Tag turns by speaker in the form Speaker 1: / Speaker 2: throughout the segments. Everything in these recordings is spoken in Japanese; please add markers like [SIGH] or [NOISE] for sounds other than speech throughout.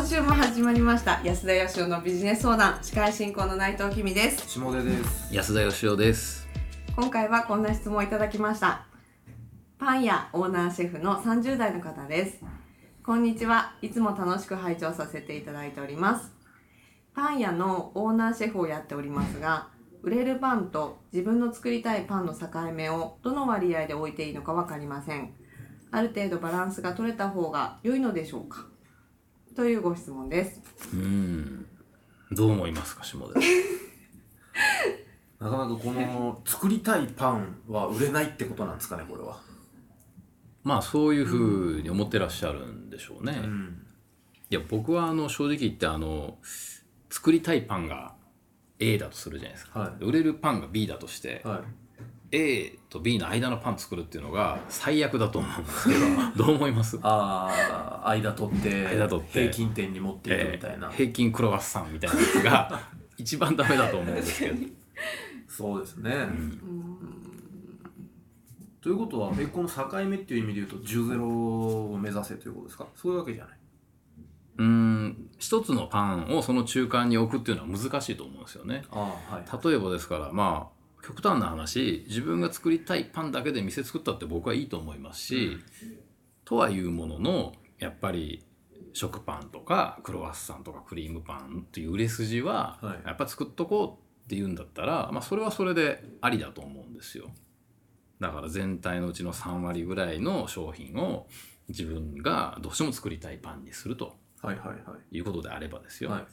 Speaker 1: 今週も始まりました。安田義雄のビジネス相談。司会進行の内藤君です。
Speaker 2: 下出です。
Speaker 3: 安田義雄です。
Speaker 1: 今回はこんな質問をいただきました。パン屋オーナーシェフの30代の方です。こんにちは。いつも楽しく拝聴させていただいております。パン屋のオーナーシェフをやっておりますが売れるパンと自分の作りたいパンの境目をどの割合で置いていいのか分かりません。ある程度バランスが取れた方が良いのでしょうかというご質問です。
Speaker 3: うん。どう思いますか下出 [LAUGHS]
Speaker 2: なかなかこの作りたいパンは売れないってことなんですかねこれは。
Speaker 3: まあそういうふうに思ってらっしゃるんでしょうね、
Speaker 2: うん。
Speaker 3: いや僕はあの正直言ってあの作りたいパンが A だとするじゃないですか、
Speaker 2: は
Speaker 3: 売れるパンが B だとして、
Speaker 2: はい
Speaker 3: A と B の間のパン作るっていうのが最悪だと思うんですけど [LAUGHS] どう思います？
Speaker 2: ああ間取って
Speaker 3: 間取って。
Speaker 2: 平均点に持っていくみたいな、
Speaker 3: えー平均クロワッサンみたいなやつが [LAUGHS] 一番ダメだと思うんですけど。
Speaker 2: そうですね、ということはえこの境目っていう意味で言うと10ゼロを目指せということですか？そういうわけじゃない。う
Speaker 3: ーん。一つのパンをその中間に置くっていうのは難しいと思うんですよね。
Speaker 2: ああはい。
Speaker 3: 例えばですからまあ極端な話自分が作りたいパンだけで店作ったって僕はいいと思いますし、とはいうもののやっぱり食パンとかクロワッサンとかクリームパンっていう売れ筋は
Speaker 2: はい
Speaker 3: やっぱ作っとこうっていうんだったら、まあ、それはそれでありだと思うんですよ。だから全体のうちの3割ぐらいの商品を自分がどうしても作りたいパンにすると
Speaker 2: はいはいはい
Speaker 3: いうことであればですよ。
Speaker 2: はい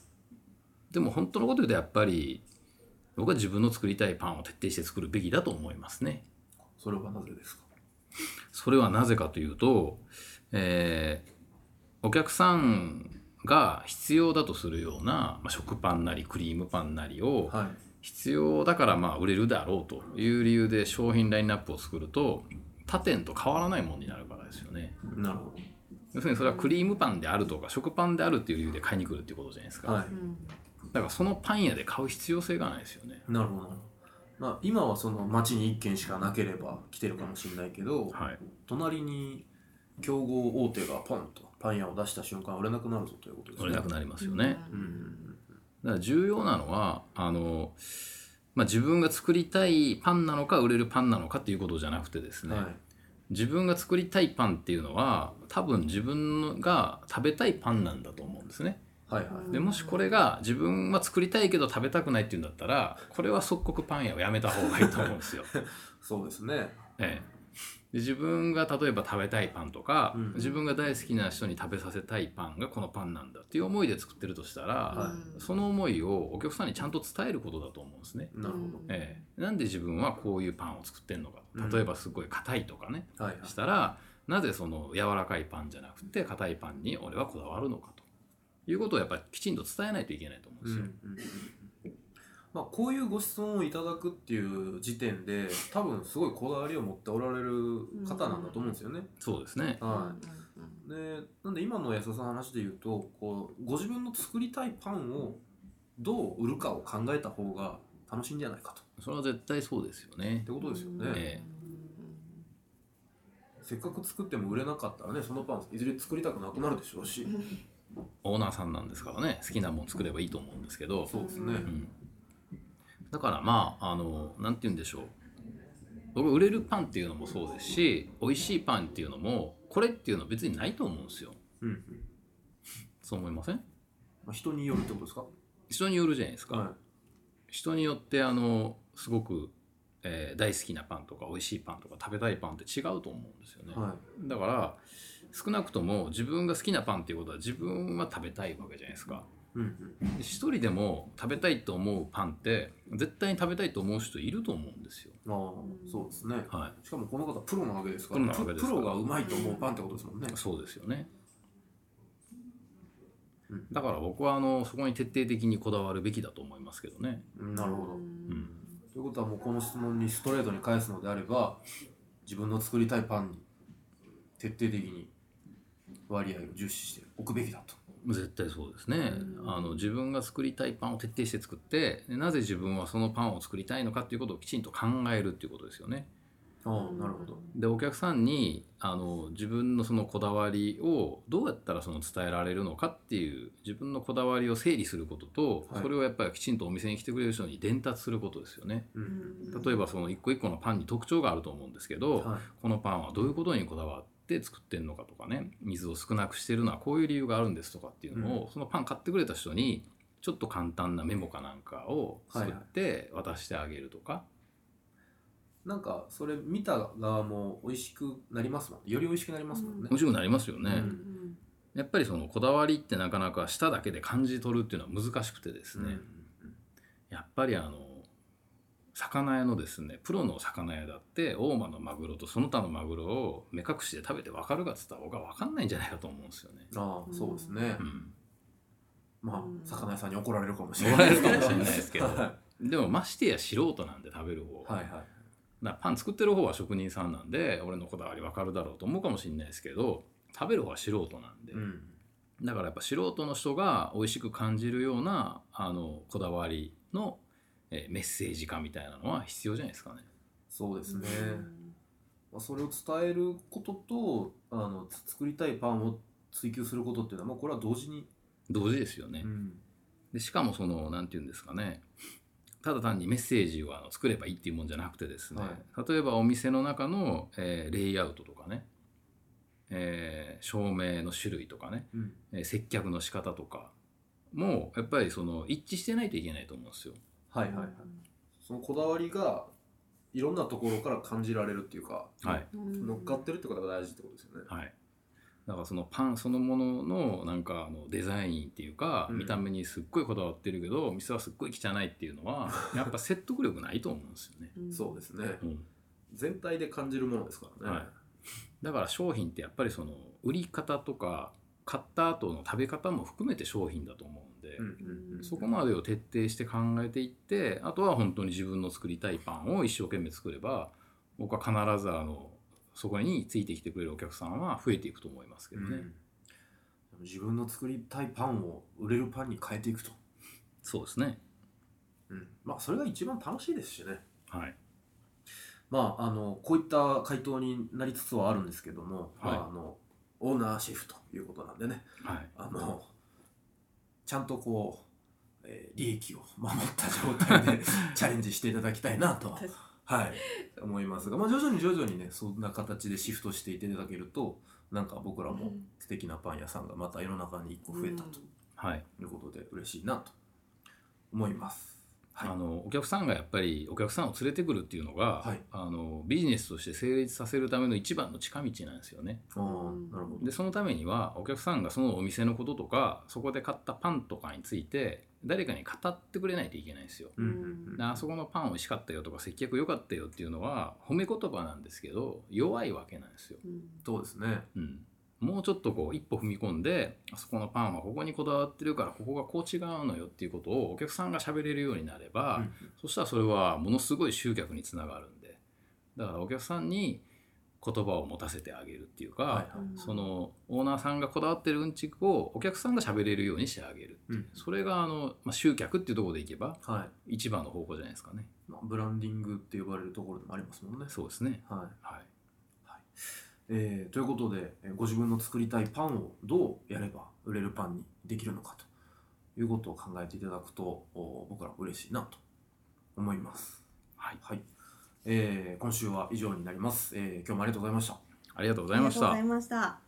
Speaker 3: でも本当のこと言うとやっぱり僕は自分の作りたいパンを徹底して作るべきだと思いますね。
Speaker 2: それはなぜですか？
Speaker 3: それはなぜかというと、えーお客さんが必要だとするような、まあ、食パンなりクリームパンなりを
Speaker 2: はい
Speaker 3: 必要だからまあ売れるだろうという理由で商品ラインナップを作ると他店と変わらないものになるからですよね。
Speaker 2: なるほ
Speaker 3: 要するにそれはクリームパンであるとか食パンであるっていう理由で買いに来るっていうことじゃないですか。
Speaker 2: どはい
Speaker 3: だからそのパン屋で買う必要性がないですよね。
Speaker 2: なるほどまあ今はその町に1軒しかなければ来てるかもしれないけど、
Speaker 3: はい。
Speaker 2: 隣に競合大手がポンとパン屋を出した瞬間売れなくなるぞということですね
Speaker 3: 売れなくなりますよね。
Speaker 2: うん
Speaker 3: だから重要なのはあの、まあ、自分が作りたいパンなのか売れるパンなのかっていうことじゃなくてですね、
Speaker 2: はい
Speaker 3: 自分が作りたいパンっていうのは多分自分が食べたいパンなんだと思うんですね。
Speaker 2: はいはい。
Speaker 3: でもしこれが自分は作りたいけど食べたくないっていうんだったらこれは即刻パン屋をやめた方がいいと思うんですよ。[LAUGHS]
Speaker 2: そうですね。
Speaker 3: ええ。で自分が例えば食べたいパンとか、
Speaker 2: うん
Speaker 3: 自分が大好きな人に食べさせたいパンがこのパンなんだっていう思いで作ってるとしたら、
Speaker 2: は
Speaker 3: その思いをお客さんにちゃんと伝えることだと思うんですね。
Speaker 2: なるほど。
Speaker 3: ええ、なんで自分はこういうパンを作ってんのか。
Speaker 2: うん。
Speaker 3: 例えばすごい硬いとかね、
Speaker 2: はいはい。
Speaker 3: したらなぜその柔らかいパンじゃなくて硬いパンに俺はこだわるのか。ということをやっぱりきちんと伝えないといけないと思うんですよ。
Speaker 2: うんうんうんまあ、こういうご質問をいただくっていう時点で多分すごいこだわりを持っておられる方なんだと思うんですよね。
Speaker 3: そうですね。
Speaker 2: はい、でなんで今の安田さんの話で言うとこうご自分の作りたいパンをどう売るかを考えた方が楽しいんじゃないかと
Speaker 3: それは絶対そうですよね
Speaker 2: って。ことですよね。
Speaker 3: え
Speaker 2: せっかく作っても売れなかったらねそのパンいずれ作りたくなくなるでしょうし、
Speaker 3: オーナーさんなんですからね好きなもん作ればいいと思うんですけど、
Speaker 2: そうですね。
Speaker 3: うん、だからまああのなんて言うんでしょう。僕売れるパンっていうのもそうですし美味しいパンっていうのもこれっていうのは別にないと思うんですよ。
Speaker 2: うんうん。
Speaker 3: そう思いません？
Speaker 2: まあ、人によるってことですか、
Speaker 3: 人によるじゃないですか、
Speaker 2: は
Speaker 3: 人によってあのすごく、えー大好きなパンとか美味しいパンとか食べたいパンって違うと思うんですよね、
Speaker 2: い。は
Speaker 3: だから少なくとも自分が好きなパンっていうことは自分は食べたいわけじゃないですか。
Speaker 2: い、うんうん、
Speaker 3: で一人でも食べたいと思うパンって絶対に食べたいと思う人いると思うんですよ。
Speaker 2: ああそうですね、
Speaker 3: はい。
Speaker 2: しかもこの方プロなわけですから
Speaker 3: プロなわけですから。
Speaker 2: プロがうまいと思うパンってことですもんね、
Speaker 3: そうですよね。
Speaker 2: うん。
Speaker 3: だから僕はあのそこに徹底的にこだわるべきだと思いますけどね、
Speaker 2: うんなるほど、
Speaker 3: うん、
Speaker 2: ということはもうこの質問にストレートに返すのであれば自分の作りたいパンに徹底的に割合を重視しておくべきだと。
Speaker 3: 絶対そうですね、あの自分が作りたいパンを徹底して作ってでなぜ自分はそのパンを作りたいのかっていうことをきちんと考えるっていうことですよね。
Speaker 2: ああなるほど。
Speaker 3: でお客さんにあの自分のそのこだわりをどうやったらその伝えられるのかっていう自分のこだわりを整理することと、
Speaker 2: はい。
Speaker 3: それをやっぱりきちんとお店に来てくれる人に伝達することですよね。
Speaker 2: う
Speaker 1: うん。ん
Speaker 3: 例えばその一個一個のパンに特徴があると思うんですけど、
Speaker 2: はい。
Speaker 3: このパンはどういうことにこだわって作ってるのかとかね水を少なくしてるのはこういう理由があるんですとかっていうのを、
Speaker 2: う
Speaker 3: そのパン買ってくれた人にちょっと簡単なメモかなんかを作って渡してあげるとか、
Speaker 2: なんかそれ見た側も美味しくなりますもんね。より美味しくなりますもんね。
Speaker 3: 面白くなりますよね。
Speaker 2: うん
Speaker 3: やっぱりそのこだわりってなかなか舌だけで感じ取るっていうのは難しくてですね、やっぱりあの魚屋のですねプロの魚屋だって大間のマグロとその他のマグロを目隠しで食べて分かるかっつったら僕は分かんないんじゃないかと思うんですよね。
Speaker 2: ああそうですね。
Speaker 3: うん、
Speaker 2: まあ
Speaker 1: うん。
Speaker 2: 魚屋さんに怒られるかもしれ
Speaker 3: 怒
Speaker 2: ない。
Speaker 3: られるかもしれないですけど。
Speaker 2: は
Speaker 3: でもましてや素人なんで食べる方、
Speaker 2: いはいはい。
Speaker 3: だパン作ってる方は職人さんなんで俺のこだわり分かるだろうと思うかもしれないですけど食べる方は素人なんで、
Speaker 2: うん。
Speaker 3: だからやっぱ素人の人が美味しく感じるようなあのこだわりの、えーメッセージ化みたいなのは必要じゃないですかね。
Speaker 2: そうですね。まあそれを伝えることとあのつ作りたいパンを追求することっていうのはもうこれは同時に。
Speaker 3: 同時ですよね。
Speaker 2: うん。
Speaker 3: でしかもその何て言うんですかね。ただ単にメッセージをあの作ればいいっていうもんじゃなくてですね、例えばお店の中の、えーレイアウトとかね、えー照明の種類とかね、
Speaker 2: うん。
Speaker 3: えー接客の仕方とかもやっぱりその一致してないといけないと思うんですよ。
Speaker 2: はいはいはい。そのこだわりがいろんなところから感じられるっていうか、
Speaker 3: はい。
Speaker 2: 乗っかってるってことが大事ってことですよね。
Speaker 3: はい、だからそのパンそのもののなんかあのデザインっていうか、
Speaker 2: うん。
Speaker 3: 見た目にすっごいこだわってるけど店はすっごい汚いっていうのは [LAUGHS] やっぱ説得力ないと思うんですよね。
Speaker 2: そうですね。
Speaker 3: うん。
Speaker 2: 全体で感じるものですからね。
Speaker 3: はい。だから商品ってやっぱりその売り方とか買った後の食べ方も含めて商品だと思うんで、そこまでを徹底して考えていってあとは本当に自分の作りたいパンを一生懸命作れば僕は必ずあのそこについてきてくれるお客さんは増えていくと思いますけどね。
Speaker 2: うん自分の作りたいパンを売れるパンに変えていくと、
Speaker 3: そうですね。
Speaker 2: うん、まあそれが一番楽しいですしね
Speaker 3: はい。
Speaker 2: まああのこういった回答になりつつはあるんですけども、
Speaker 3: はい
Speaker 2: まあ、あのオーナーシェフということなんでね
Speaker 3: はい。
Speaker 2: あのちゃんとこう、えー利益を守った状態で [LAUGHS] チャレンジしていただきたいなとはい、思いますが、まあ、徐々に徐々にねそんな形でシフトしていただけるとなんか僕らも素敵なパン屋さんがまた世の中に1個増えたと
Speaker 3: はい。
Speaker 2: いうことで嬉しいなと思います。はい
Speaker 3: あのお客さんがやっぱりお客さんを連れてくるっていうのが、
Speaker 2: はい
Speaker 3: あのビジネスとして成立させるための一番の近道なんですよね。
Speaker 2: あーなるほど
Speaker 3: でそのためにはお客さんがそのお店のこととかそこで買ったパンとかについて誰かに語ってくれないといけないんですよ。
Speaker 2: うん
Speaker 3: あそこのパン美味しかったよとか接客良かったよっていうのは褒め言葉なんですけど弱いわけなんですよ。
Speaker 2: そうですね。
Speaker 3: うん、もうちょっとこう一歩踏み込んであそこのパンはここにこだわってるからここがこう違うのよっていうことをお客さんが喋れるようになれば、
Speaker 2: うん。
Speaker 3: そしたらそれはものすごい集客につながるんで。だからお客さんに言葉を持たせてあげるっていうか、
Speaker 2: はいはい。
Speaker 3: そのオーナーさんがこだわってるうんちくをお客さんが喋れるようにしてあげるう、
Speaker 2: うん。
Speaker 3: それがあの、まあ、集客っていうところでいけば
Speaker 2: はい。
Speaker 3: 一番の方向じゃないですかね。
Speaker 2: まあ、ブランディングって呼ばれるところでもありますもんね。
Speaker 3: そうですね。
Speaker 2: はい。
Speaker 3: はい
Speaker 2: えーということで、えーご自分の作りたいパンをどうやれば売れるパンにできるのかということを考えていただくとお僕ら嬉しいなと思います。
Speaker 3: はい
Speaker 2: はいえー今週は以上になります、えー今日もありがとうございました。
Speaker 3: ありがとうございました
Speaker 1: ありがとうございました。